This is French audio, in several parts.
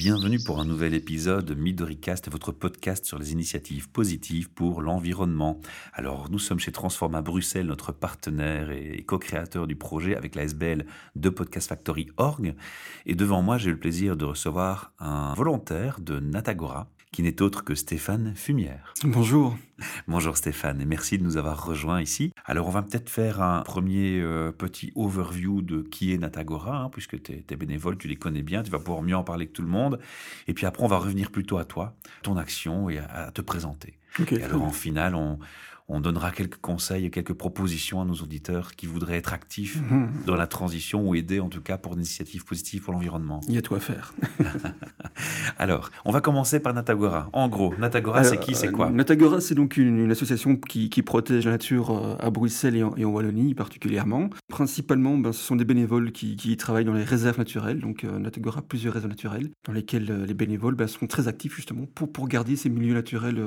Bienvenue pour un nouvel épisode de Midoricast, votre podcast sur les initiatives positives pour l'environnement. Alors, nous sommes chez Transforma Bruxelles, notre partenaire et co-créateur du projet avec la SBL de Podcast Factory Org. Et devant moi, j'ai le plaisir de recevoir un volontaire de Natagora, qui n'est autre que Stéphane Fumière. Bonjour. Bonjour Stéphane et merci de nous avoir rejoints ici. Alors on va peut-être faire un premier euh, petit overview de qui est Natagora, hein, puisque tu es, bénévole, tu les connais bien, tu vas pouvoir mieux en parler que tout le monde. Et puis après on va revenir plutôt à toi, ton action et à, te présenter. et alors en finale, on, on donnera quelques conseils et quelques propositions à nos auditeurs qui voudraient être actifs mhm. dans la transition ou aider en tout cas pour une initiative positive pour l'environnement. Il y a tout à faire. Alors, on va commencer par Natagora. En gros, Natagora, c'est qui, c'est quoi euh, Natagora, c'est donc une, association qui, protège la nature euh, à Bruxelles et en, Wallonie particulièrement. Principalement, ben, ce sont des bénévoles qui, travaillent dans les réserves naturelles. Donc, euh, Natagora a plusieurs réserves naturelles dans lesquelles les bénévoles ben, sont très actifs justement pour, pour garder ces milieux naturels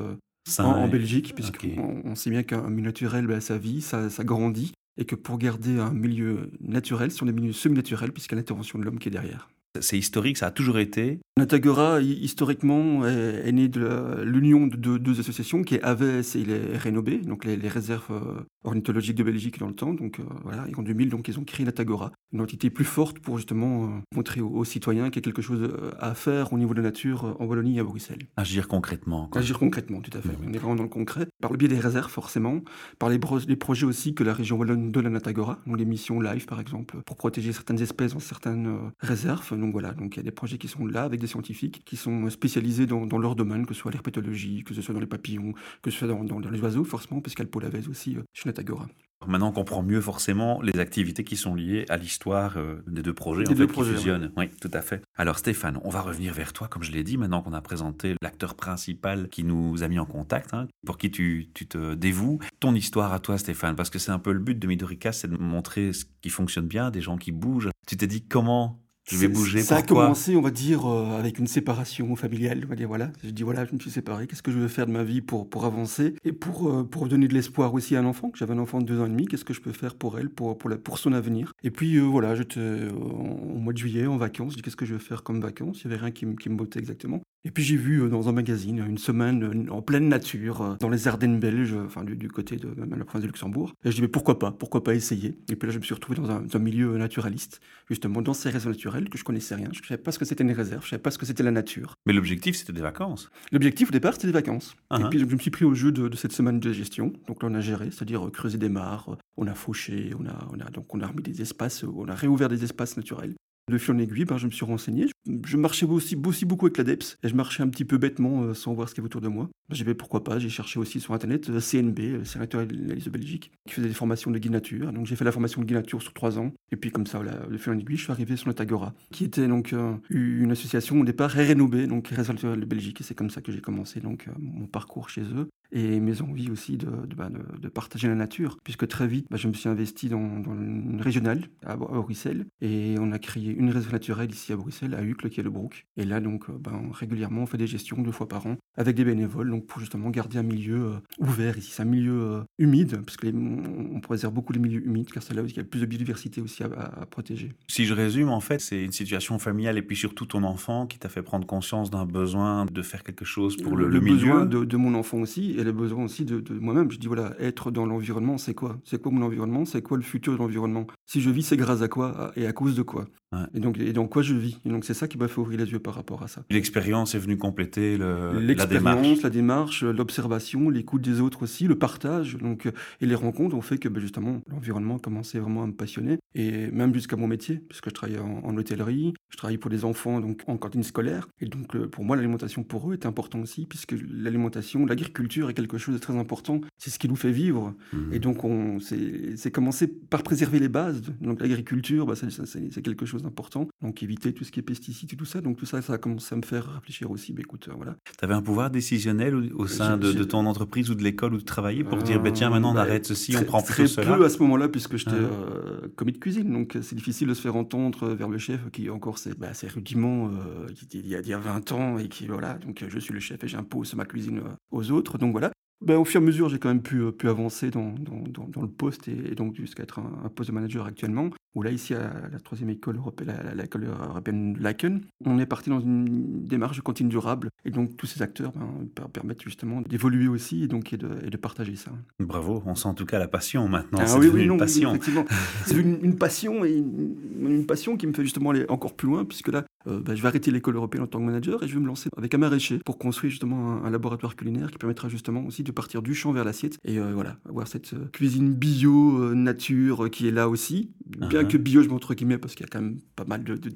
en, Belgique, puisqu'on on sait bien qu'un milieu naturel, bah, ça vit, ça, ça, grandit, et que pour garder un milieu naturel, ce sont des milieux semi-naturels, puisqu'il y a l'intervention de l'homme qui est derrière. C'est historique, ça a toujours été Natagora, historiquement, est, né de l'union de deux, associations, qui est AVS et les Rénobé, donc les, réserves euh, ornithologiques de Belgique dans le temps. Donc euh, voilà, et en 2000, donc, ils ont créé Natagora, une entité plus forte pour justement euh, montrer aux, citoyens qu'il y a quelque chose à faire au niveau de la nature en Wallonie et à Bruxelles. Agir concrètement. Agir concrètement, tout à fait. Mmh. On est vraiment dans le concret, par le biais des réserves forcément, par les, les projets aussi que la région wallonne donne à Natagora, donc les missions live par exemple, pour protéger certaines espèces dans certaines réserves. Donc voilà, donc il y a des projets qui sont là avec des scientifiques qui sont spécialisés dans, leur domaine, que ce soit l'herpétologie, que ce soit dans les papillons, que ce soit dans, les oiseaux, forcément, le pôle aussi euh, chez Natagora. Maintenant, on comprend mieux forcément les activités qui sont liées à l'histoire euh, des deux projets, en fait, qui fusionnent. Oui. tout à fait. Alors Stéphane, on va revenir vers toi, comme je l'ai dit, maintenant qu'on a présenté l'acteur principal qui nous a mis en contact, hein, pour qui tu, tu, te dévoues. Ton histoire à toi, Stéphane, parce que c'est un peu le but de Midorica, c'est de montrer ce qui fonctionne bien, des gens qui bougent. Tu t'es dit comment je vais bouger. Ça a commencé, on va dire, euh, avec une séparation familiale. On va dire voilà, je dis voilà, je me suis séparé. Qu'est-ce que je veux faire de ma vie pour pour avancer et pour euh, pour donner de l'espoir aussi à un enfant. J'avais un enfant de deux ans et demi. Qu'est-ce que je peux faire pour elle, pour pour la, pour son avenir? Et puis euh, voilà, j'étais au mois de juillet en vacances. Je dis qu'est-ce que je veux faire comme vacances? Il y avait rien qui, qui me bottait exactement. Et puis j'ai vu dans un magazine une semaine en pleine nature, dans les Ardennes belges, enfin du, côté de la province de Luxembourg. Et je dis mais pourquoi pas, pourquoi pas essayer? Et puis là je me suis retrouvé dans un, un milieu naturaliste, justement dans ces réseaux naturels que je connaissais rien. Je ne savais pas ce que c'était une réserve, je ne savais pas ce que c'était la nature. Mais l'objectif c'était des vacances. L'objectif au départ c'était des vacances. Et uh-huh. puis je me suis pris au jeu de, cette semaine de gestion. Donc là on a géré, c'est-à-dire creuser des mares, on a fauché, on a, on a donc on a remis des espaces, on a réouvert des espaces naturels. De fil en aiguille, ben, je me suis renseigné. Je marchais aussi, beaucoup avec l'ADEPS et je marchais un petit peu bêtement euh, sans voir ce qu'il y avait autour de moi. Ben, j'ai fait pourquoi pas, j'ai cherché aussi sur internet euh, CNB, le Sénateur de Belgique, qui faisait des formations de guide nature. Donc j'ai fait la formation de guide nature sur trois ans et puis comme ça, de fil en aiguille, je suis arrivé sur Natagora, qui était donc euh, une association au départ rénovée, donc Réseau de Belgique et c'est comme ça que j'ai commencé donc mon parcours chez eux et mes envies aussi de, de, bah, de, partager la nature, puisque très vite, bah, je me suis investi dans, dans une régionale à, Bruxelles, et on a créé une réserve naturelle ici à Bruxelles, à Uccle, qui est le Brook. Et là, donc, bah, régulièrement, on fait des gestions deux fois par an avec des bénévoles, donc pour justement garder un milieu euh, ouvert ici. C'est un milieu euh, humide, parce qu'on on préserve beaucoup les milieux humides, car c'est là où il y a plus de biodiversité aussi à, protéger. Si je résume, en fait, c'est une situation familiale, et puis surtout ton enfant qui t'a fait prendre conscience d'un besoin de faire quelque chose pour le, le, le milieu. besoin de, de, mon enfant aussi, et le besoin aussi de, moi-même. Je dis voilà, être dans l'environnement, c'est quoi? C'est quoi mon environnement? C'est quoi le futur de l'environnement? Si je vis, c'est grâce à quoi? Et à cause de quoi? Et, donc, et donc, quoi je vis? Et donc, c'est ça qui m'a fait ouvrir les yeux par rapport à ça. L'expérience est venue compléter le, la démarche la démarche, l'observation, l'écoute des autres aussi, le partage. Donc, et les rencontres ont fait que ben, justement, l'environnement commençait vraiment à me passionner. Et même jusqu'à mon métier, puisque je travaille en, hôtellerie, je travaille pour des enfants donc en cantine scolaire. Et donc, pour moi, l'alimentation pour eux est important aussi, puisque l'alimentation, l'agriculture est quelque chose de très important. C'est ce qui nous fait vivre. Mmh. Et donc, on c'est commencé par préserver les bases. Donc, l'agriculture, bah, c'est quelque chose d'important. Donc, éviter tout ce qui est pesticides et tout ça. Donc, tout ça, ça a commencé à me faire réfléchir aussi. Bah, écoute, euh, voilà. Tu avais un pouvoir décisionnel au, sein de, ton entreprise ou de l'école où tu travaillais pour dire, bah, tiens, maintenant, on bah, arrête ceci, on prend plus cela? peu à ce moment-là, puisque j'étais euh, commis de cuisine. Donc, c'est difficile de se faire entendre vers le chef qui, encore, c'est bah, rudiments euh, il y a 20 ans et qui, voilà, donc je suis le chef et j'impose ma cuisine aux autres. Donc, voilà. Ben, Au fur et à mesure, j'ai quand même pu, euh, pu avancer dans, dans, dans, le poste et, donc jusqu'à être un, poste de manager actuellement. Où là, ici, à la troisième école européenne, l'école européenne Laken, on est parti dans une démarche de continue durable. Et donc, tous ces acteurs ben, permettent justement d'évoluer aussi et, donc, et, de, et de partager ça. Bravo, on sent en tout cas la passion maintenant. Ah, oui, oui, une passion. C'est une, une, passion et une, une, passion qui me fait justement aller encore plus loin, puisque là, euh, bah, je vais arrêter l'école européenne en tant que manager et je vais me lancer avec un maraîcher pour construire justement un, laboratoire culinaire qui permettra justement aussi de partir du champ vers l'assiette et euh, voilà, avoir cette euh, cuisine bio, nature qui est là aussi. Bien uh-huh. que bio, je montre guillemets parce qu'il y a quand même pas mal de, de,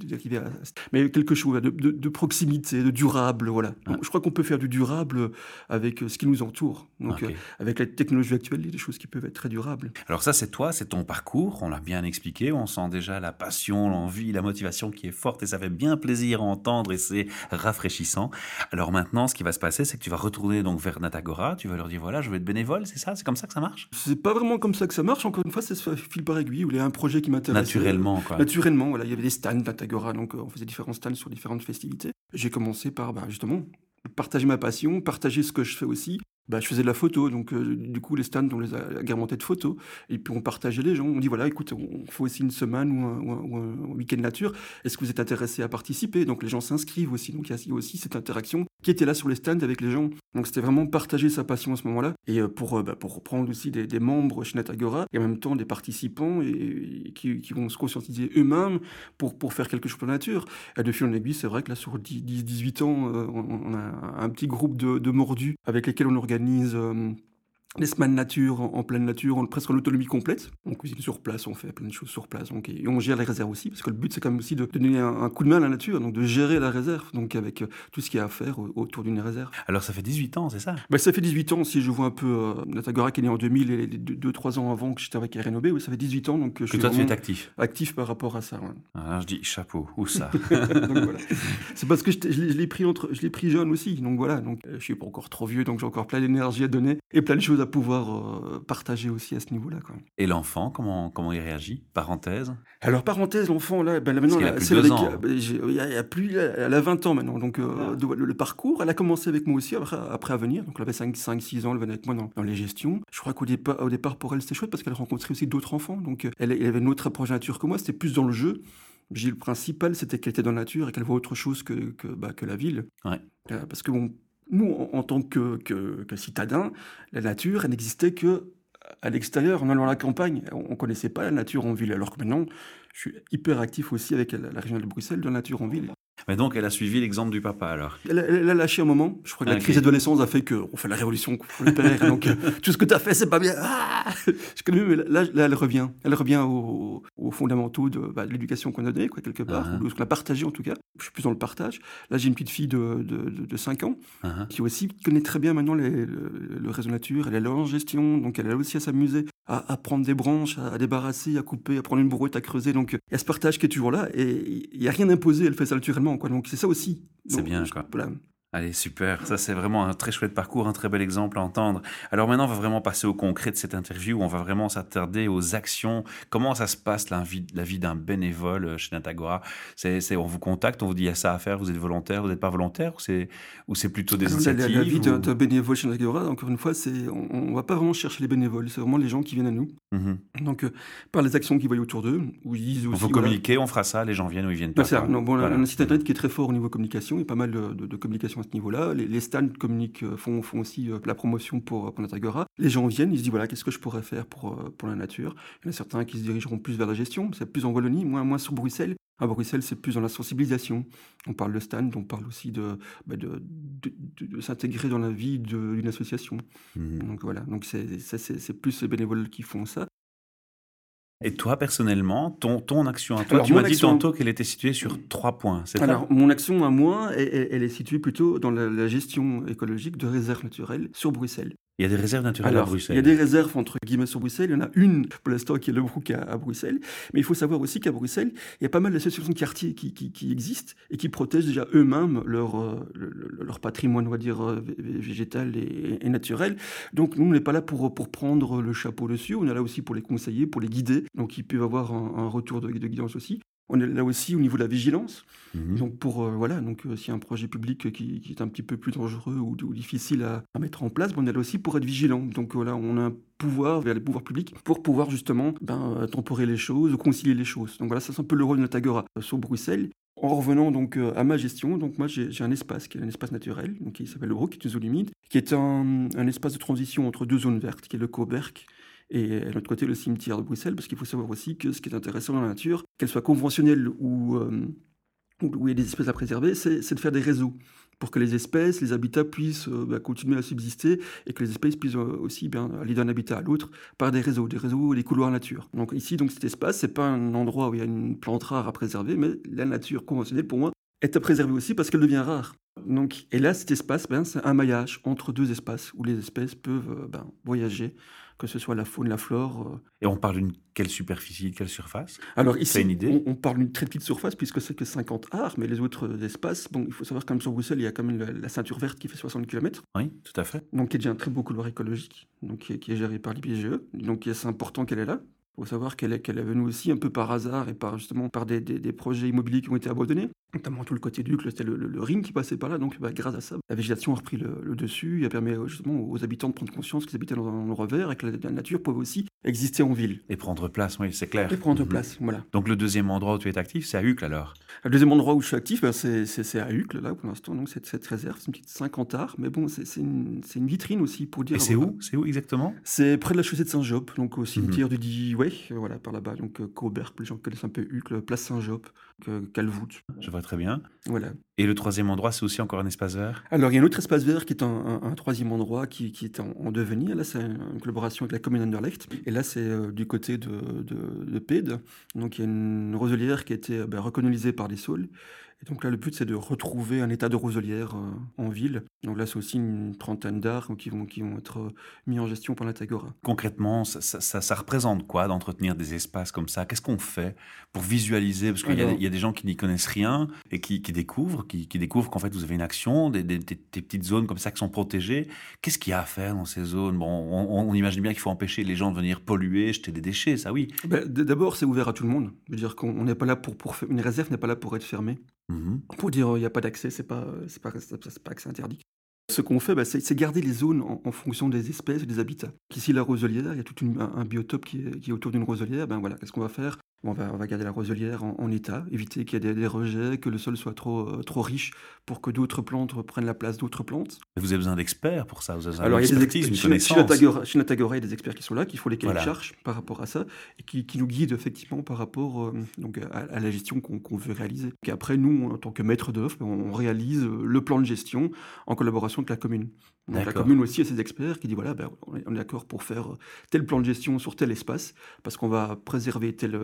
mais quelque chose de, de, proximité, de durable, voilà. je crois qu'on peut faire du durable avec ce qui nous entoure. Donc, avec la technologie actuelle, il y a des choses qui peuvent être très durables. Alors ça, c'est toi, c'est ton parcours. On l'a bien expliqué. On sent déjà la passion, l'envie, la motivation qui est forte et ça fait bien plaisir à entendre et c'est rafraîchissant. Alors maintenant, ce qui va se passer, c'est que tu vas retourner donc vers Natagora, tu vas leur dire voilà, je veux être bénévole, c'est ça C'est comme ça que ça marche? C'est pas vraiment comme ça que ça marche, encore une fois, c'est fil par aiguille, où il y a un projet qui m'intéresse. Naturellement, quoi. Naturellement, voilà, il y avait des stands Natagora, donc euh, on faisait différents stands sur différentes festivités. J'ai commencé par, bah, justement, partager ma passion, partager ce que je fais aussi, bah, je faisais de la photo, donc euh, du coup les stands on les a agrémentés de photos, et puis on partageait les gens, on dit voilà écoute on fait aussi une semaine ou un, week-end nature, est-ce que vous êtes intéressé à participer? Donc les gens s'inscrivent aussi, donc il y a aussi cette interaction qui était là sur les stands avec les gens, donc c'était vraiment partager sa passion à ce moment-là, et euh, pour, euh, bah, pour reprendre aussi des, membres chez Natagora, et en même temps des participants et, qui, vont se conscientiser eux-mêmes pour, pour faire quelque chose pour la nature. Et de fil en aiguille, c'est vrai que là sur 10-18 ans, on, a un petit groupe de, de mordus avec lesquels on organise euh, les semaines nature, en, pleine nature, on presque en autonomie complète. On cuisine sur place, on fait plein de choses sur place. Donc, et on gère les réserves aussi, parce que le but, c'est quand même aussi de, donner un, coup de main à la nature, donc de gérer la réserve, donc avec euh, tout ce qu'il y a à faire autour d'une réserve. Alors, ça fait 18 ans, c'est ça? Ben, Ça fait 18 ans, si je vois un peu euh, Natagora qui est né en 2000 et 2-3 ans avant que j'étais avec RNOB, oui, ça fait 18 ans. Donc, je que toi, tu es actif Actif par rapport à ça, Alors, je dis chapeau, où ça? C'est parce que je, je l'ai pris, entre, je pris jeune aussi, donc voilà. Donc, je suis pas encore trop vieux, donc j'ai encore plein d'énergie à donner et plein de choses à pouvoir euh, partager aussi à ce niveau-là. Et l'enfant, comment, comment il réagit? Parenthèse? Alors, parenthèse, l'enfant, là, ben, là maintenant, c'est avec, il y a, plus, elle a 20 ans maintenant, donc euh, ah. le, parcours, elle a commencé avec moi aussi après, après à venir. Donc, elle avait 5-6 ans, elle venait avec moi dans, les gestions. Je crois qu'au départ, au départ, pour elle, c'était chouette parce qu'elle rencontrait aussi d'autres enfants. Donc, euh, elle, avait une autre approche nature que moi, c'était plus dans le jeu. J'ai le principal, c'était qu'elle était dans la nature et qu'elle voit autre chose que, que, bah, que la ville. Ouais. parce que bon, nous, en, tant que, citadins, la nature, n'existait que à l'extérieur, en allant à la campagne. On ne connaissait pas la nature en ville, alors que maintenant, je suis hyper actif aussi avec la, région de Bruxelles de la nature en ville. Mais donc, elle a suivi l'exemple du papa, alors elle, a lâché un moment. Je crois que la crise d'adolescence a fait qu'on fait la révolution contre le père. donc, euh, tout ce que tu as fait, c'est pas bien. Ah je connais, mais là, là, elle revient. Elle revient aux, fondamentaux bah, de, l'éducation qu'on a donnée, quoi, quelque part, uh-huh. ou de ce qu'on a partagé, en tout cas. Je suis plus dans le partage. Là, j'ai une petite fille de, de, 5 ans uh-huh. qui aussi connaît très bien maintenant le, le, réseau nature. Elle est là en gestion, donc elle a aussi à s'amuser, à, à, prendre des branches, à, débarrasser, à couper, à prendre une brouette, à creuser. Donc, il y a ce partage qui est toujours là et il n'y a rien imposé. Elle fait ça naturellement. Donc c'est ça aussi. C'est bien, quoi. Allez, super. Ça, c'est vraiment un très chouette parcours, un très bel exemple à entendre. Alors maintenant, on va vraiment passer au concret de cette interview. On va vraiment s'attarder aux actions. Comment ça se passe, la vie, la vie d'un bénévole euh, chez Natagora c'est, On vous contacte, on vous dit, il y a ça à faire, vous êtes volontaire, vous n'êtes pas volontaire Ou c'est, ou c'est plutôt des initiatives La, vie d'un, bénévole chez Natagora, encore une fois, c'est, on ne va pas vraiment chercher les bénévoles. C'est vraiment les gens qui viennent à nous. Mm-hmm. Donc, euh, par les actions qu'ils voient autour d'eux, où ils disent aussi... On communiquer, on fera ça, les gens viennent ou ils viennent pas. Bah, non, bon, un site internet qui est très fort au niveau communication. Il y a pas mal de, de communication à ce niveau-là. Les, stands communiquent, euh, font, font aussi euh, la promotion pour, pour Natagora. Les gens viennent, ils se disent voilà, qu'est-ce que je pourrais faire pour, euh, pour la nature? Il y en a certains qui se dirigeront plus vers la gestion, c'est plus en Wallonie, moins, moins sur Bruxelles. À Bruxelles, c'est plus dans la sensibilisation. On parle de stand, on parle aussi de, bah, de, de, s'intégrer dans la vie d'une association. Mmh donc voilà, donc c'est plus les bénévoles qui font ça. Et toi, personnellement, ton, ton action à toi, tu m'as dit tantôt qu'elle était située sur trois points, c'est Alors, mon action à moi, elle, est située plutôt dans la, gestion écologique de réserves naturelles sur Bruxelles. Il y a des réserves naturelles à Bruxelles. Il y a des réserves entre guillemets sur Bruxelles. Il y en a une pour l'instant qui est le Brook à, Bruxelles. Mais il faut savoir aussi qu'à Bruxelles, il y a pas mal d'associations de quartiers qui, qui, existent et qui protègent déjà eux-mêmes leur, euh, leur patrimoine, on va dire, euh, végétal et, naturel. Donc nous, on n'est pas là pour, pour prendre le chapeau dessus. On est là aussi pour les conseiller, pour les guider. Donc ils peuvent avoir un, retour de, de guidance aussi. On est là aussi au niveau de la vigilance. Mmh donc pour euh, voilà, donc euh, s'il y a un projet public qui, est un petit peu plus dangereux ou, difficile à, mettre en place, on est là aussi pour être vigilant. Donc voilà, on a un pouvoir vers les pouvoirs publics pour pouvoir justement ben, temporer les choses ou concilier les choses. Donc voilà, ça c'est un peu le rôle de Natagora sur Bruxelles. En revenant donc à ma gestion, donc moi j'ai un espace qui est un espace naturel, donc qui s'appelle le Brook, qui est une zone humide, qui est un, un, espace de transition entre deux zones vertes, qui est le Coberc et de l'autre côté le cimetière de Bruxelles, parce qu'il faut savoir aussi que ce qui est intéressant dans la nature, qu'elle soit conventionnelle ou euh, où il y a des espèces à préserver, c'est de faire des réseaux pour que les espèces, les habitats puissent euh, bah, continuer à subsister et que les espèces puissent euh, aussi bien aller d'un habitat à l'autre par des réseaux, des réseaux, des couloirs nature. Donc ici, donc cet espace, c'est pas un endroit où il y a une plante rare à préserver, mais la nature conventionnelle, pour moi, est à préserver aussi parce qu'elle devient rare. Donc, et là, cet espace, ben, c'est un maillage entre deux espaces où les espèces peuvent ben, voyager que ce soit la faune, la flore. Euh. Et on parle d'une quelle superficie, quelle surface? Alors ici, une idée? on, parle d'une très petite surface puisque c'est que 50 arts, mais les autres espaces, bon, il faut savoir quand sur Bruxelles, il y a quand même la, ceinture verte qui fait 60 km. Oui, tout à fait. Donc qui est déjà un très beau couloir écologique, donc qui est, qui est géré par l'IPGE. Donc c'est important qu'elle est là. Il faut savoir qu'elle est, qu'elle est venue aussi un peu par hasard et par justement par des, des, projets immobiliers qui ont été abandonnés, notamment tout le côté du c'était le, le, ring qui passait par là, donc bah, grâce à ça, la végétation a repris le, dessus, et a permis justement aux habitants de prendre conscience qu'ils habitaient dans un endroit vert et que la, nature pouvait aussi exister en ville. Et prendre place, oui, c'est clair. Et prendre mhm. place, voilà. Donc le deuxième endroit où tu es actif, c'est à Hucle alors? Le deuxième endroit où je suis actif, bah, c'est, à Hucle, là, pour l'instant, donc cette, cette réserve, c'est une petite 50 arts, mais bon, c'est, une, une, vitrine aussi pour dire... Et c'est où? C'est où exactement? C'est près de la chaussée de Saint-Job, donc au cimetière mhm. du dit, ouais, voilà, par là donc euh, Cauberg, les gens connaissent un peu Hucle, Place Saint-Job, Calvoute. Je vois très bien. Voilà. Et le troisième endroit, c'est aussi encore un espace vert Alors, il y a un autre espace vert qui est un, troisième endroit qui, est en, devenir. Là, c'est une collaboration avec la commune Anderlecht. Et là, c'est euh, du côté de, de, Pede. Donc, il y a une roselière qui a été euh, ben, par des saules et donc là, le but, c'est de retrouver un état de roselière euh, en ville. Donc là, c'est aussi une trentaine d'arts qui vont, qui vont être euh, mis en gestion par la Tagora. Concrètement, ça, ça, représente quoi d'entretenir des espaces comme ça? Qu'est-ce qu'on fait pour visualiser? Parce qu'il y, a des gens qui n'y connaissent rien et qui, découvrent, qui, découvrent qu'en fait, vous avez une action, des, petites zones comme ça qui sont protégées. Qu'est-ce qu'il y a à faire dans ces zones? Bon, on, imagine bien qu'il faut empêcher les gens de venir polluer, jeter des déchets, ça oui. Ben, D'abord, c'est ouvert à tout le monde. Je veux dire qu'on n'est pas là pour, pour... Une réserve n'est pas là pour être fermée. Mmh pour dire il n'y a pas d'accès, c'est pas, c'est pas, c'est pas accès interdit. Ce qu'on fait, bah, c'est garder les zones en, fonction des espèces et des habitats. Ici, la roselière, il y a tout un, biotope qui est, qui est autour d'une roselière. Ben voilà, qu'est-ce qu'on va faire? On va, on va, garder la roselière en, état, éviter qu'il y ait des, rejets, que le sol soit trop, euh, trop riche pour que d'autres plantes prennent la place d'autres plantes. Vous avez besoin d'experts pour ça vous avez Alors, il y a des experts, chez, Natagora, il y a des experts qui sont là, qu'il faut lesquels voilà. par rapport à ça, et qui, qui, nous guident effectivement par rapport euh, donc, à, la gestion qu'on veut réaliser. Et après, nous, en tant que maître d'œuvre, on réalise le plan de gestion en collaboration avec la commune. Donc, la commune aussi a ses experts qui disent voilà, ben, on est d'accord pour faire tel plan de gestion sur tel espace, parce qu'on va préserver tel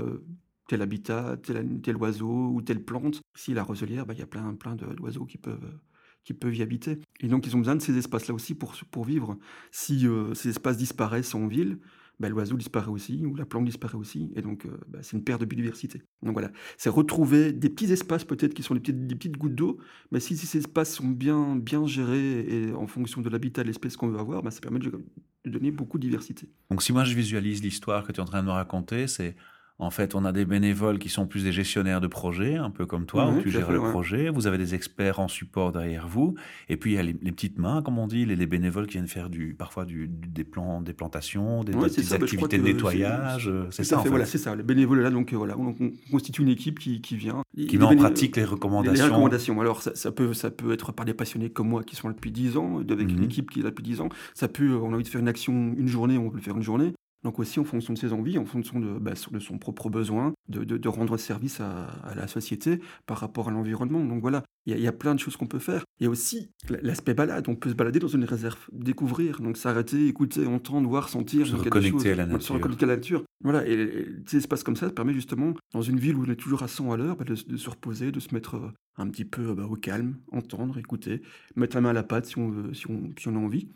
tel habitat, tel, tel, oiseau ou telle plante. Ici, la roselière, bah, il y a plein, plein d'oiseaux qui peuvent, qui peuvent y habiter. Et donc, ils ont besoin de ces espaces-là aussi pour, pour vivre. Si euh, ces espaces disparaissent en ville, bah, l'oiseau disparaît aussi, ou la plante disparaît aussi, et donc euh, bah, c'est une perte de biodiversité. Donc voilà, c'est retrouver des petits espaces peut-être qui sont des petites, petites gouttes d'eau, mais si, si, ces espaces sont bien, bien gérés et en fonction de l'habitat de l'espèce qu'on veut avoir, bah, ça permet de, de donner beaucoup de diversité. Donc si moi je visualise l'histoire que tu es en train de me raconter, c'est en fait, on a des bénévoles qui sont plus des gestionnaires de projets, un peu comme toi, où tu gères le projet. Vous avez des experts en support derrière vous. Et puis, il y a les, petites mains, comme on dit, les, les, bénévoles qui viennent faire du, parfois du, des, plans, des plantations, des, petites bah, activités de nettoyage. C'est ça, en fait. Voilà, c'est ça. Le bénévole là, donc euh, voilà, on, constitue une équipe qui, qui vient. Qui met en pratique les recommandations. Les recommandations. Alors, ça, peut, ça peut être par des passionnés comme moi qui sont là depuis 10 ans, avec une mhm. équipe qui est là depuis 10 ans. Ça peut, on a envie de faire une action une journée, on peut le faire une journée. Donc aussi en fonction de ses envies, en fonction de, bah, de son propre besoin, de, de, rendre service à, la société par rapport à l'environnement. Donc voilà, il y, a plein de choses qu'on peut faire. Il y a aussi l'aspect balade, on peut se balader dans une réserve, découvrir, donc s'arrêter, écouter, entendre, voir, sentir. Se reconnecter à la nature. Se reconnecter à la nature. Voilà, et, ces espaces comme ça, ça permet justement, dans une ville où on est toujours à 100 à l'heure, bah, de, se reposer, de se mettre euh, un petit peu bah, au calme, entendre, écouter, mettre la main à la pâte si on, veut, si on, si on a envie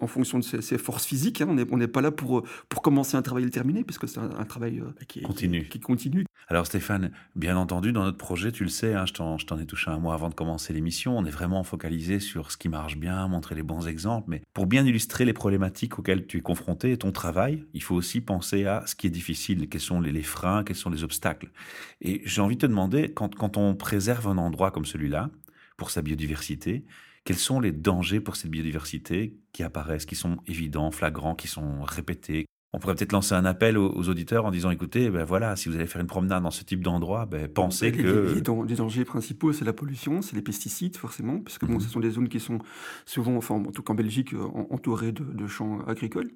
en fonction de ses, forces physiques. Hein. On n'est pas là pour, pour commencer un travail et le terminer, puisque c'est un, travail euh, qui, continue. Qui, continue. Alors Stéphane, bien entendu, dans notre projet, tu le sais, hein, je t'en ai touché un mois avant de commencer l'émission, on est vraiment focalisé sur ce qui marche bien, montrer les bons exemples, mais pour bien illustrer les problématiques auxquelles tu es confronté et ton travail, il faut aussi penser à ce qui est difficile, quels sont les, freins, quels sont les obstacles. Et j'ai envie de te demander, quand, quand on préserve un endroit comme celui-là, pour sa biodiversité, quels sont les dangers pour cette biodiversité qui apparaissent, qui sont évidents, flagrants, qui sont répétés? On pourrait peut-être lancer un appel aux, auditeurs en disant écoutez, ben voilà, si vous allez faire une promenade dans ce type d'endroit, ben pensez que. Les, dangers principaux, c'est la pollution, c'est les pesticides, forcément, parce que bon, mhm. ce sont des zones qui sont souvent, enfin, en tout cas en Belgique, entourées de champs agricoles.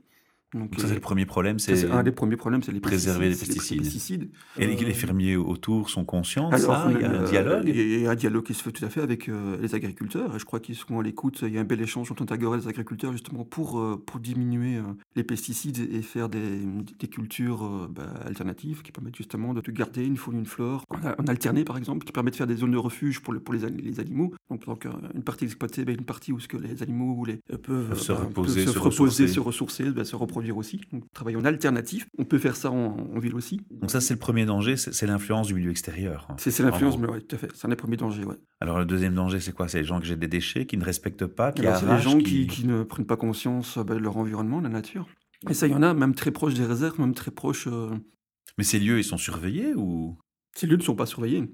Donc, ça, c'est le euh, premier problème. C'est un des premiers problèmes, c'est les préserver les pesticides. Et les, euh, fermiers autour sont conscients de ça. Il y a un dialogue. Il y a un dialogue qui se fait tout à fait avec euh, les agriculteurs. Et je crois qu'ils sont à l'écoute. Il y a un bel échange entre Antagora et les agriculteurs justement pour pour diminuer les pesticides et faire des, des cultures bah, alternatives qui permettent justement de garder une faune, une flore. En alterné par exemple, qui permet de faire des zones de refuge pour, le, pour les, les animaux. Donc, donc une partie exploitée, bah, une partie où ce que les animaux les, peuvent, se, bah, reposer, se, reposer, se ressourcer, se reproduire aussi. Donc, travailler en alternatif. On peut faire ça en, ville aussi. Donc ça, c'est le premier danger, c'est l'influence du milieu extérieur. Hein. C'est l'influence, mais oui, tout à fait. C'est un des premiers dangers, ouais. Alors le deuxième danger, c'est quoi? C'est les gens qui jettent des déchets, qui ne respectent pas, qui C'est les gens qui... Qui, ne prennent pas conscience bah, de leur environnement, de la nature. Et ça, il y en a, même très proches des réserves, même très proches... Euh, mais ces lieux, ils sont surveillés ou? Ces lieux ne sont pas surveillés.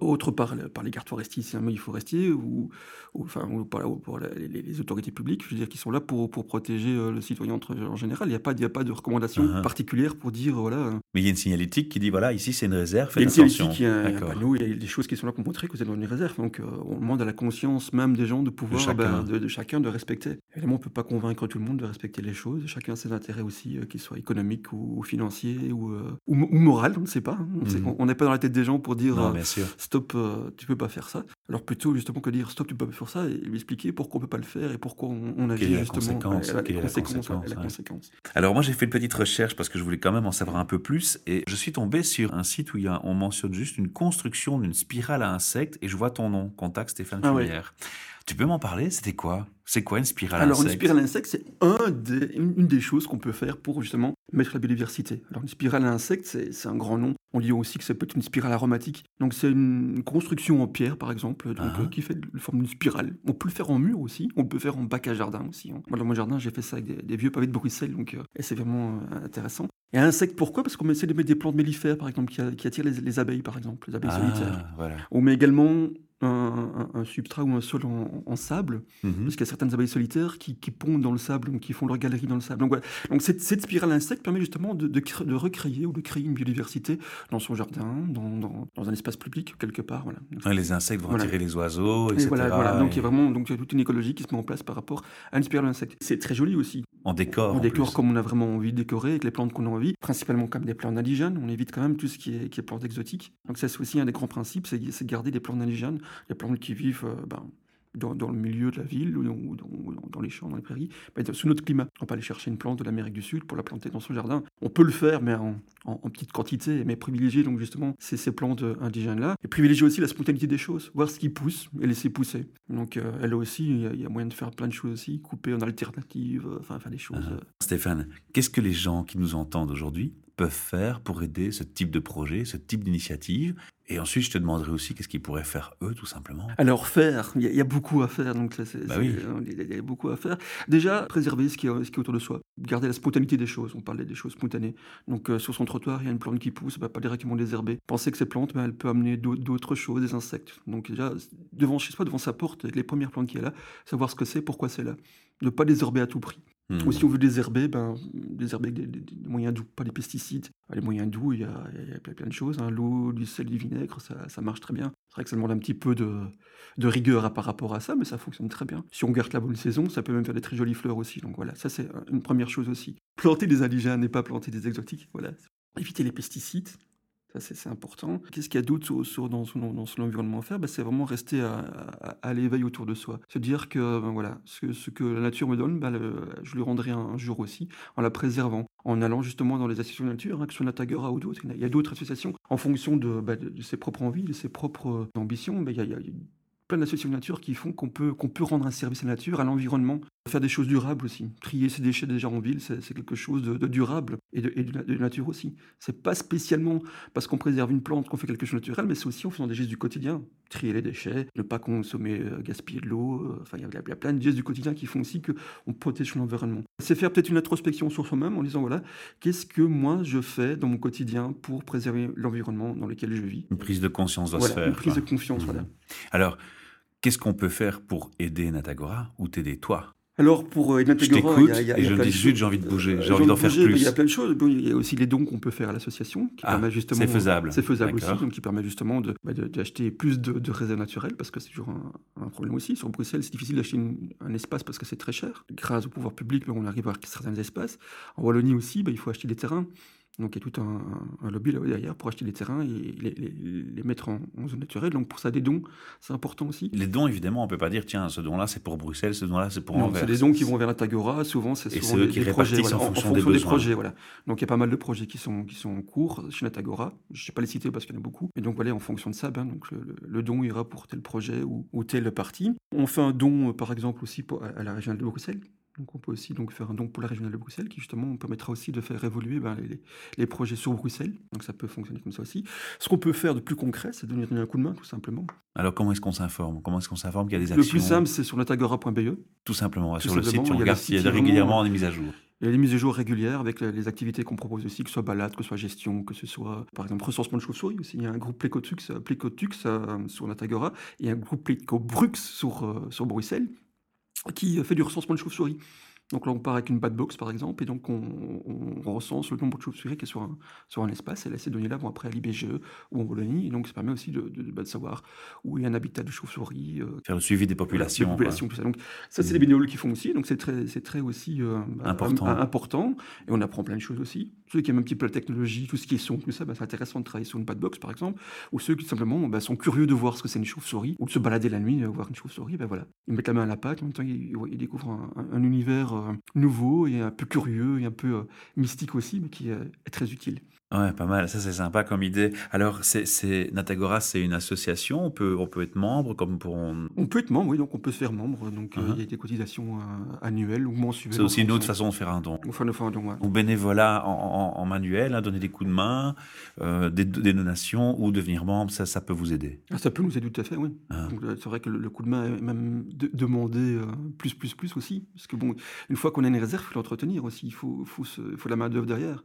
Autre part, par les gardes forestiers, si un forestier, ou, ou, enfin, ou par, pour les, autorités publiques, je veux dire, qui sont là pour, pour protéger euh, le citoyen en général. Il n'y a, pas, il a pas de recommandation uh-huh. particulière pour dire, voilà. Euh, Mais il y a une signalétique qui dit, voilà, ici c'est une réserve, faites il y a une signalétique, il y a, il y a des choses qui sont là pour montrer que vous êtes dans une réserve. Donc, euh, on demande à la conscience même des gens de pouvoir, de chacun, ben, de, chacun de respecter. Évidemment, on ne peut pas convaincre tout le monde de respecter les choses. Chacun a ses intérêts aussi, qu'ils soient économiques ou, financiers ou, ou, moral, on ne sait pas. Hein. Mm-hmm. On n'est pas dans la tête des gens pour dire, stop tu peux pas faire ça. Alors plutôt justement que dire stop, tu peux pas faire ça et lui expliquer pourquoi on peut pas le faire et pourquoi on, agit justement. La conséquence, Alors moi j'ai fait une petite recherche parce que je voulais quand même en savoir un peu plus et je suis tombé sur un site où il y a, on mentionne juste une construction d'une spirale à insectes et je vois ton nom, contact Stéphane ah, Tu peux m'en parler? C'était quoi? C'est quoi une spirale Alors une spirale à insectes, c'est un des, une des choses qu'on peut faire pour justement mettre la biodiversité. Alors une spirale à insectes, c'est un grand nom. On dit aussi que ça peut être une spirale aromatique. Donc c'est une construction en pierre, par exemple, donc, ah. euh, qui fait la forme d'une spirale. On peut le faire en mur aussi, on peut le faire en bac à jardin aussi. Hein. Moi, dans mon jardin, j'ai fait ça avec des, vieux pavés de Bruxelles, donc euh, et c'est vraiment euh, intéressant. Et insectes, pourquoi? Parce qu'on essaie de mettre des plantes mellifères, par exemple, qui, attirent les, abeilles, par exemple, les abeilles ah, solitaires. On met également un, substrat ou un sol en, sable, parce qu'il y a certaines abeilles solitaires qui, pondent dans le sable, donc qui font leur galerie dans le sable. Donc, voilà. donc cette, spirale insecte permet justement de, de, recréer ou de créer une biodiversité dans son jardin, dans, dans, un espace public, quelque part. Voilà. les insectes vont attirer les oiseaux, etc. voilà, Donc il y a vraiment donc, il y a toute une écologie qui se met en place par rapport à une spirale insecte. C'est très joli aussi. En décor. En, décor, comme on a vraiment envie de décorer, avec les plantes qu'on a envie, principalement comme des plantes indigènes. On évite quand même tout ce qui est, qui est plantes exotiques. Donc ça, c'est aussi un des grands principes, c'est garder des plantes indigènes, les plantes qui vivent euh, ben, dans, dans, le milieu de la ville ou dans, dans, les champs, dans les prairies, ben, sous notre climat. On peut aller chercher une plante de l'Amérique du Sud pour la planter dans son jardin. On peut le faire, mais en, en, petite quantité, mais privilégier donc justement ces, ces plantes indigènes-là. Et privilégier aussi la spontanéité des choses, voir ce qui pousse et laisser pousser. Donc euh, elle aussi, il y, a moyen de faire plein de choses aussi, couper en alternative, euh, enfin faire des choses. Ah. Stéphane, qu'est-ce que les gens qui nous entendent aujourd'hui peuvent faire pour aider ce type de projet, ce type d'initiative Et ensuite, je te demanderai aussi qu'est-ce qu'ils pourraient faire eux, tout simplement. Alors faire, il y, a beaucoup à faire, donc bah oui. il y a beaucoup à faire. Déjà, préserver ce qui, est, ce qui est autour de soi, garder la spontanéité des choses. On parlait des choses spontanées. Donc euh, sur son trottoir, il y a une plante qui pousse, bah, pas directement désherber. Penser que cette plante, bah, elle peut amener d'autres choses, des insectes. Donc déjà, devant chez soi, devant sa porte, avec les premières plantes qui est là, savoir ce que c'est, pourquoi c'est là. Ne pas désherber à tout prix. Ou si on veut désherber, ben, désherber avec des, moyens doux, pas des pesticides. Les moyens doux, il y a, plein de choses. Hein. L'eau, du sel, du vinaigre, ça, ça marche très bien. C'est vrai que ça demande un petit peu de, de rigueur par rapport à ça, mais ça fonctionne très bien. Si on garde la bonne saison, ça peut même faire des très jolies fleurs aussi. Donc voilà, ça c'est une première chose aussi. Planter des indigènes et pas planter des exotiques. Voilà. Éviter les pesticides c'est important. Qu'est-ce qu'il y a d'autre sur, dans, son, dans environnement à faire? Ben, C'est vraiment rester à, l'éveil autour de soi. Se dire que ben, voilà, ce, que la nature me donne, ben, je lui rendrai un, jour aussi, en la préservant, en allant justement dans les associations de nature, hein, que ce soit Natagora ou d'autres. Il y a d'autres associations, en fonction de, de, ses propres envies, de ses propres ambitions. il y a plein d'associations de nature qui font qu'on peut, qu'on peut rendre un service à la nature, à l'environnement, faire des choses durables aussi. Trier ses déchets déjà en ville, c'est quelque chose de, durable et de, de, nature aussi. C'est pas spécialement parce qu'on préserve une plante qu'on fait quelque chose de naturel, mais c'est aussi en faisant des gestes du quotidien. Trier les déchets, ne pas consommer, euh, gaspiller de l'eau. Euh, enfin, il y, a plein de gestes du quotidien qui font aussi qu'on protège son environnement. C'est faire peut-être une introspection sur soi-même en disant voilà, qu'est-ce que moi je fais dans mon quotidien pour préserver l'environnement dans lequel je vis? Une prise de conscience doit se faire. Une prise de conscience, mmh. voilà. Alors, Qu'est-ce qu'on peut faire pour aider Natagora ou t'aider toi? Alors pour aider Natagora, il y a, y a, et je me dis j'ai envie de bouger, j'ai envie d'en faire plus. Il y a plein de choses. il y a aussi les dons qu'on peut faire à l'association qui ah, justement. C'est faisable. C'est faisable aussi, donc qui permet justement bah, d'acheter plus de, de réserves naturelles parce que c'est toujours un, problème aussi. Sur Bruxelles, c'est difficile d'acheter un espace parce que c'est très cher. Grâce au pouvoir public, on arrive à avoir certains espaces. En Wallonie aussi, bah, il faut acheter des terrains. Donc il y a tout un, lobby là derrière pour acheter des terrains et les, mettre en, zone naturelle. Donc pour ça, des dons, c'est important aussi. Les dons, évidemment, on peut pas dire tiens, ce don-là c'est pour Bruxelles, ce don-là c'est pour non, C'est des dons qui vont vers la Tagora. Souvent, c'est souvent des, qui projets en, fonction, des, projets. Voilà. Donc il y a pas mal de projets qui sont qui sont en cours chez la Tagora. Je ne vais pas les citer parce qu'il y en a beaucoup. Et donc voilà, en fonction de ça, ben, donc le, don ira pour tel projet ou, ou tel parti. On fait un don, par exemple aussi pour, à la région de Bruxelles donc on peut aussi donc faire un don pour la régionale de Bruxelles qui justement permettra aussi de faire évoluer ben, les, projets sur Bruxelles. Donc ça peut fonctionner comme ça aussi. Ce qu'on peut faire de plus concret, c'est de donner un coup de main tout simplement. Alors comment est-ce qu'on s'informe? Comment est-ce qu'on s'informe qu'il y a des actions Le plus simple, c'est sur natagora.be. Tout simplement, sur le site, s'il y a régulièrement des mises à jour. Il y a des mises à jour régulières avec les activités qu'on propose aussi, que ce soit balade, que ce soit gestion, que ce soit par exemple recensement de chauves-souris aussi. Il y a un groupe Plécotux, Plécotux euh, sur Natagora et un groupe Plécobrux sur, euh, sur Bruxelles qui fait du recensement de chauves-souris. Donc là, on part avec une bad box, par exemple, et donc on, recense le nombre de chauves-souris qui est sur un, sur un espace, et là, ces données-là vont après à l'IBGE ou en Wallonie, et donc ça permet aussi de, de, bah, savoir où il y a un habitat de chauves-souris. Euh, Faire le suivi des populations. populations ça. Donc ça, c'est les bénévoles qui font aussi, donc c'est très, très aussi euh, important. important, et on apprend plein de choses aussi. Ceux qui aiment un petit peu la technologie, tout ce qui est son, tout ça, bah, c'est intéressant de travailler sur une bad box, par exemple, ou ceux qui simplement bah, sont curieux de voir ce que c'est une chauve-souris, ou de se balader la nuit, euh, voir une chauve-souris, ben voilà. Ils mettent la main à la pâte, en même temps, ils, découvrent un, un univers nouveau, et un peu curieux et un peu euh, mystique aussi, mais qui est très utile. Ouais, pas mal. Ça, c'est sympa comme idée. Alors, c'est Natagora, c'est une association. On peut, on peut être membre comme pour. On... peut être membre, oui. Donc, on peut se faire membre. Donc, euh, uh-huh. il y a des cotisations euh, annuelles ou mensuelles. C'est aussi une autre façon de faire un don. On fait un don, ouais. bénévolat en, manuel, hein, donner des coups de main, des, donations ou devenir membre, ça, ça peut vous aider. Ah, ça peut nous aider tout à fait, oui. Ah. C'est vrai que le, coup de main est même demandé plus, plus, plus aussi. Parce que bon, une fois qu'on a une réserve, il faut l'entretenir aussi. Il faut, faut, faut la main d'œuvre derrière.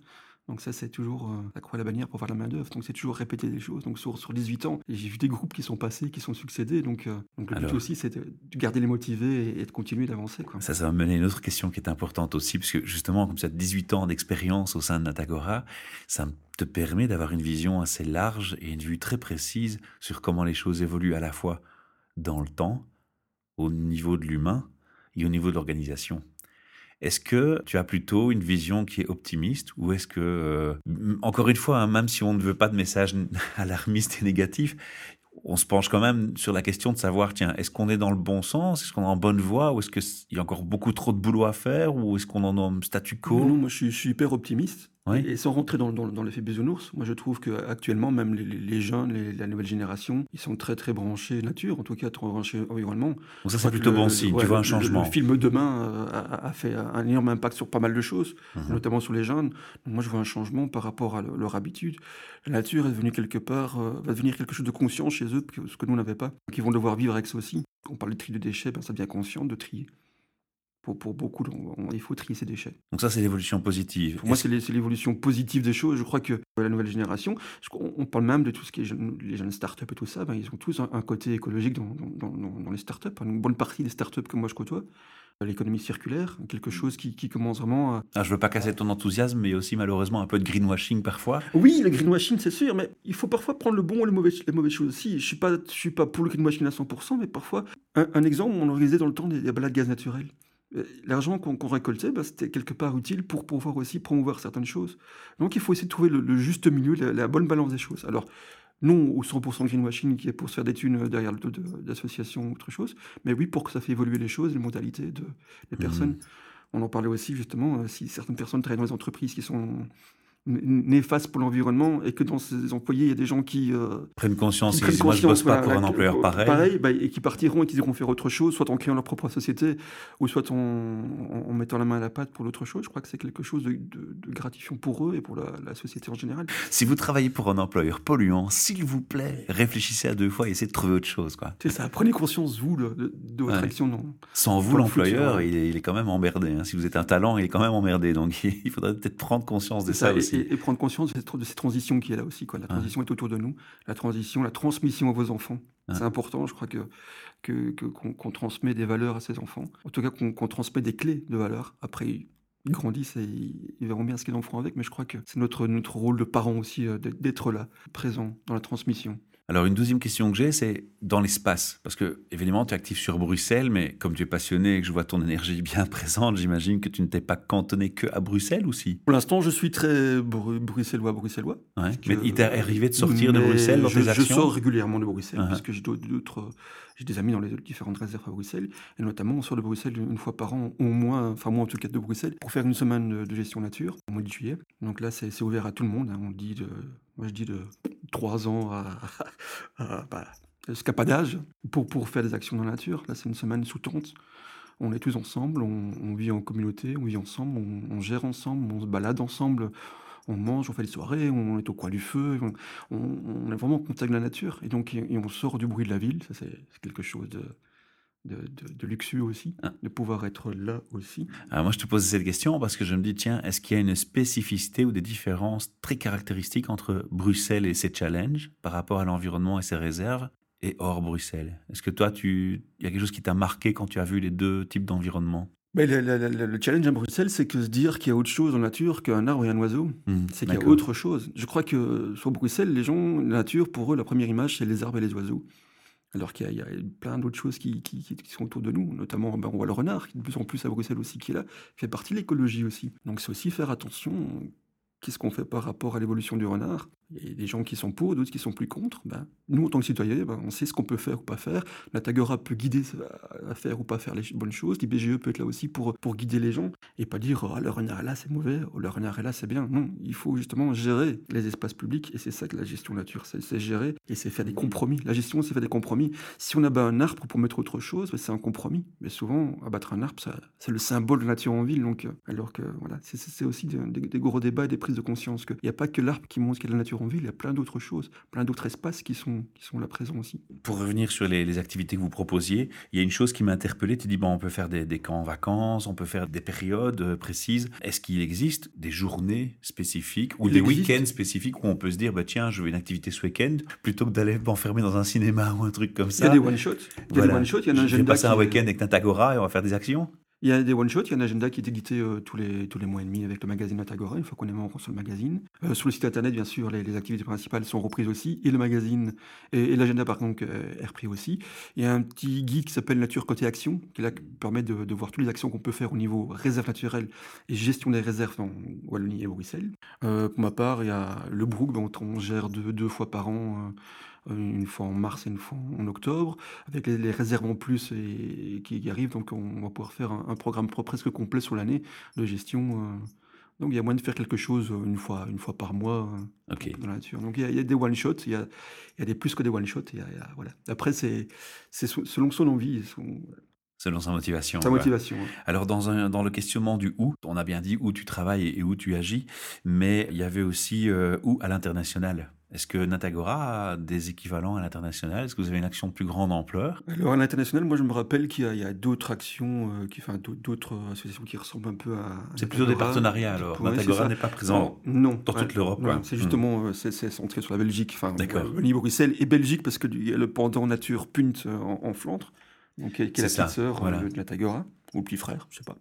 Donc ça, c'est toujours euh, la croix la bannière pour faire la main d'œuvre. Donc c'est toujours répéter des choses. Donc sur, sur 18 ans, j'ai vu des groupes qui sont passés, qui sont succédés. Donc, euh, donc le but aussi, c'est de, garder les motivés et, de continuer d'avancer. Ça, ça va mener à une autre question qui est importante aussi, parce que justement, comme ça, 18 ans d'expérience au sein de Natagora, ça te permet d'avoir une vision assez large et une vue très précise sur comment les choses évoluent à la fois dans le temps, au niveau de l'humain et au niveau de l'organisation. Est-ce que tu as plutôt une vision qui est optimiste ou est-ce que, euh, encore une fois, hein, même si on ne veut pas de message alarmiste et négatif, on se penche quand même sur la question de savoir, tiens, est-ce qu'on est dans le bon sens? Est-ce qu'on est en bonne voie? Ou est-ce qu'il y a encore beaucoup trop de boulot à faire? Ou est-ce qu'on en a statu quo? Non, moi je suis hyper optimiste. Et sans rentrer dans, dans, l'effet bisounours, moi je trouve qu'actuellement, même les, jeunes, la nouvelle génération, ils sont très très branchés nature, en tout cas très branchés environnement. Donc ça c'est plutôt bon signe, tu vois un changement. Le, film Demain euh, a, fait un énorme impact sur pas mal de choses, mhm. notamment sur les jeunes. Donc moi je vois un changement par rapport à leur habitude. La nature est devenue quelque part, euh, va devenir quelque chose de conscient chez eux, ce que nous n'avons pas. Donc ils vont devoir vivre avec ça aussi. On parle de tri de déchets, ben, ça devient conscient de trier. Pour, pour, beaucoup, il faut trier ces déchets. Donc ça, c'est l'évolution positive. Pour moi, c'est l'évolution positive des choses. Je crois que la nouvelle génération, on, parle même de tout ce qui est les jeunes startups et tout ça, ben, ils ont tous un, côté écologique dans, dans, dans, les startups. Une bonne partie des startups que moi je côtoie, l'économie circulaire, quelque chose qui, qui commence vraiment à... Ah, je veux pas casser ton enthousiasme, mais aussi malheureusement un peu de greenwashing parfois. Oui, le greenwashing, c'est sûr, mais il faut parfois prendre le bon ou les mauvaises, les mauvaises choses aussi. Je suis pas, je suis pas pour le greenwashing à 100%, mais parfois, un, exemple, on organisait dans le temps des, des balades gaz naturel. Euh, l'argent qu'on récoltait, bah, c'était quelque part utile pour pouvoir aussi promouvoir certaines choses. Donc il faut essayer de trouver le, juste milieu, la, bonne balance des choses. Alors, non au 100% greenwashing qui est pour se faire des thunes derrière le dos d'associations ou autre chose, mais oui pour que ça fait évoluer les choses, les modalités de, des mmh. personnes. On en parlait aussi justement, euh, si certaines personnes travaillent dans les entreprises qui sont néfaste pour l'environnement et que dans ces employés, il y a des gens qui euh, prennent conscience et disent moi je bosse pas pour un employeur pareil. Pareil, bah, et qui partiront et qui iront faire autre chose, soit en créant leur propre société ou soit en, en, mettant la main à la pâte pour l'autre chose. Je crois que c'est quelque chose de, gratifiant pour eux et pour la, société en général. Si vous travaillez pour un employeur polluant, s'il vous plaît, réfléchissez à deux fois et essayez de trouver autre chose. C'est ça, prenez conscience, vous, de, votre action. Non, Sans vous, l'employeur, il, il, est quand même emmerdé. Hein. Si vous êtes un talent, il est quand même emmerdé. Donc il faudrait peut-être prendre conscience de ça, aussi. Et, prendre conscience de cette, de cette, transition qui est là aussi. Quoi. La transition est autour de nous. La transition, la transmission à vos enfants. C'est important, je crois que qu'on transmet des valeurs à ses enfants. En tout cas, qu'on transmet des clés de valeurs. Après, ils grandissent et ils, verront bien ce qu'ils en feront avec. Mais je crois que c'est notre, notre rôle de parents aussi euh, d'être là, présent dans la transmission. Alors, une deuxième question que j'ai, c'est dans l'espace. Parce que, évidemment, tu es actif sur Bruxelles, mais comme tu es passionné et que je vois ton énergie bien présente, j'imagine que tu ne t'es pas cantonné que à Bruxelles aussi. Pour l'instant, je suis très bruxellois, bruxellois. Ouais. Mais il t'est arrivé de sortir de Bruxelles dans tes actions? Je sors régulièrement de Bruxelles, uh-huh. parce que j'ai d'autres j'ai des amis dans les différentes réserves à Bruxelles, et notamment on sort de Bruxelles une fois par an, au moins, enfin moi en tout cas de Bruxelles, pour faire une semaine de gestion nature au mois de juillet. Donc là, c'est ouvert à tout le monde. Hein. On dit de, moi je dis de 3 ans à, à, bah, escapadage pour, pour faire des actions dans la nature. Là, c'est une semaine sous tente. On est tous ensemble, on, vit en communauté, on vit ensemble, on, gère ensemble, on se balade ensemble, on mange, on fait des soirées, on est au coin du feu, on, est vraiment en contact de la nature. Et donc, on sort du bruit de la ville, ça c'est quelque chose de, de, luxueux aussi, ah. de pouvoir être là aussi. Alors moi, je te pose cette question parce que je me dis, tiens, est-ce qu'il y a une spécificité ou des différences très caractéristiques entre Bruxelles et ses challenges par rapport à l'environnement et ses réserves et hors Bruxelles? Est-ce que toi, il y a quelque chose qui t'a marqué quand tu as vu les deux types d'environnement? Mais le, challenge à Bruxelles, c'est que se dire qu'il y a autre chose en nature qu'un arbre et un oiseau, mmh, c'est qu'il y a autre chose. Je crois que sur Bruxelles, les gens, la nature, pour eux, la première image, c'est les arbres et les oiseaux. Alors qu'il y, a plein d'autres choses qui, sont autour de nous, notamment ben, on voit le renard, qui de plus en plus à Bruxelles aussi, qui est là, fait partie de l'écologie aussi. Donc c'est aussi faire attention, qu'est-ce qu'on fait par rapport à l'évolution du renard? Il y a des gens qui sont pour, d'autres qui sont plus contre. Ben, nous, en tant que citoyens, ben, on sait ce qu'on peut faire ou pas faire. La Tagora peut guider à faire ou pas faire les bonnes choses. L'IBGE peut être là aussi pour, pour guider les gens et pas dire oh, le renard est là, c'est mauvais, oh, le renard est là, c'est bien. Non, il faut justement gérer les espaces publics et c'est ça que la gestion nature, c'est gérer et c'est faire des compromis. La gestion, c'est faire des compromis. Si on abat un arbre pour mettre autre chose, ben, c'est un compromis. Mais souvent, abattre un arbre, c'est le symbole de la nature en ville. Donc, euh, alors que voilà, c'est aussi des, gros débats et des prises de conscience qu'il n'y a pas que l'arbre qui montre qu'il y a de la nature en ville, il y a plein d'autres choses, plein d'autres espaces qui sont, qui sont là présents aussi. Pour revenir sur les, activités que vous proposiez, il y a une chose qui m'a interpellé. Tu dis, bon, on peut faire des, camps en vacances, on peut faire des périodes euh, précises. Est-ce qu'il existe des journées spécifiques ou des week-ends spécifiques où on peut se dire, bah, tiens, je veux une activité ce week-end, plutôt que d'aller m'enfermer dans un cinéma ou un truc comme ça Il y a des one-shots. Il y a des one-shots, il y a un agenda. Je vais passer un week-end avec Natagora et on va faire des actions? Il y a des one-shots, il y a un agenda qui est édité euh, tous, les, tous les mois et demi avec le magazine Natagora, une fois qu'on est membre sur le magazine. Euh, sur le site internet, bien sûr, les, activités principales sont reprises aussi, et le magazine, et, l'agenda par contre euh, est repris aussi. Il y a un petit guide qui s'appelle Nature Côté Action, qui là, permet de, voir toutes les actions qu'on peut faire au niveau réserve naturelle et gestion des réserves en Wallonie et Bruxelles. pour ma part, il y a le Brook, dont on gère deux, deux fois par an une fois en mars et une fois en octobre, avec les, réserves en plus et, qui, arrivent. Donc on va pouvoir faire un, programme presque complet sur l'année de gestion. Euh. Donc il y a moyen de faire quelque chose une fois, une fois par mois euh, dans la nature. Donc il y, a, des one-shots, il y a, il y a des plus que des one-shots. Voilà. Après, c'est selon son envie. Son, selon sa motivation. Sa motivation. Alors dans, un, dans le questionnement du où, on a bien dit où tu travailles et où tu agis, mais il y avait aussi où à l'international? Est-ce que Natagora a des équivalents à l'international? Est-ce que vous avez une action de plus grande ampleur? Alors à l'international, moi je me rappelle qu'il y a, d'autres actions, euh, qui, enfin d'autres associations qui ressemblent un peu à. C'est plutôt des partenariats alors. Natagora n'est pas présent non, dans toute l'Europe. c'est justement, euh, c'est centré sur la Belgique, enfin niveau Bruxelles et Belgique parce que y a le pendant nature Punt euh, en, Flandre, donc qui est, la petite sœur de Natagora ou le petit frère, je sais pas.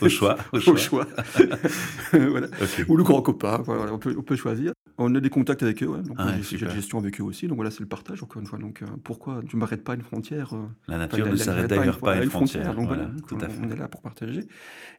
au choix. Au choix. voilà. Ou le grand copain, voilà, on, peut, on peut choisir. On a des contacts avec eux, ouais. donc ah j'ai la gestion avec eux aussi. Donc voilà, c'est le partage encore une fois. Donc euh, pourquoi tu m'arrêtes pas une frontière euh, La nature ne s'arrête d'ailleurs pas, à une frontière. donc voilà, tout à fait. on est là pour partager.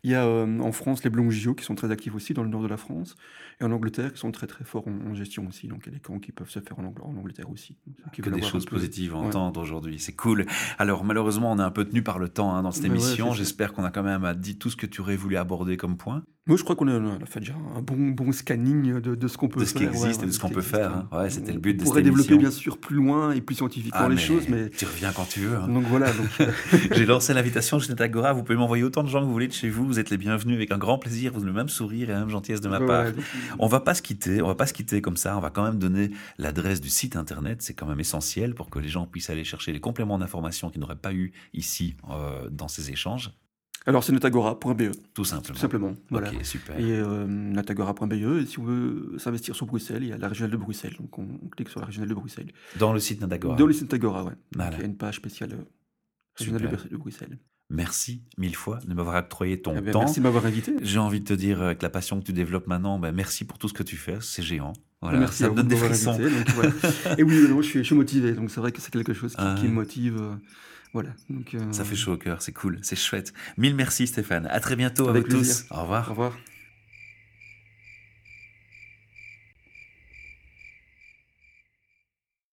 Il y a euh, en France les Blonds qui sont très actifs aussi dans le nord de la France, et en Angleterre qui sont très très forts en, gestion aussi. Donc il y a des camps qui peuvent se faire en, Angleterre aussi. que des choses positives à entendre aujourd'hui, c'est cool. Alors malheureusement, on est un peu tenu par le temps hein, dans cette émission. J'espère qu'on a quand même dit tout ce que tu aurais voulu aborder comme point. Moi, je crois qu'on a, fait déjà un bon, bon scanning de, ce qu'on peut faire. De ce qui existe et de ce qu'on peut faire. Hein. Ouais, c'était le but de On pourrait développer bien sûr plus loin et plus scientifiquement ah, les choses, mais tu reviens quand tu veux. Hein. Donc voilà. Euh, J'ai lancé l'invitation chez Agora. Vous pouvez m'envoyer autant de gens que vous voulez de chez vous. Vous êtes les bienvenus avec un grand plaisir. Vous avez le même sourire et la même gentillesse de ma part. On va pas se quitter. On va pas se quitter comme ça. On va quand même donner l'adresse du site internet. C'est quand même essentiel pour que les gens puissent aller chercher les compléments d'information qu'ils n'auraient pas eu ici euh, dans ces échanges. Alors c'est natagora.be. Tout simplement. Tout simplement. Voilà. Ok, super. Et euh, natagora.be, et si on veut s'investir sur Bruxelles, il y a la régionale de Bruxelles. Donc on, clique sur la régionale de Bruxelles. Dans le site Natagora Dans le site Natagora, ouais. il y a une page spéciale euh, régionale de, Bruxelles. Merci mille fois de m'avoir octroyé ton eh ben, temps. Merci de m'avoir invité. J'ai envie de te dire, avec la passion que tu développes maintenant, ben, merci pour tout ce que tu fais, c'est géant. Voilà, merci ça me donne des frissons. et oui, je, suis, je, suis, motivé, donc c'est vrai que c'est quelque chose qui, qui me motive. Euh, voilà. Donc, Ça fait chaud au cœur, c'est cool, c'est chouette. Mille merci Stéphane. À très bientôt avec, tous. Au revoir. Au revoir.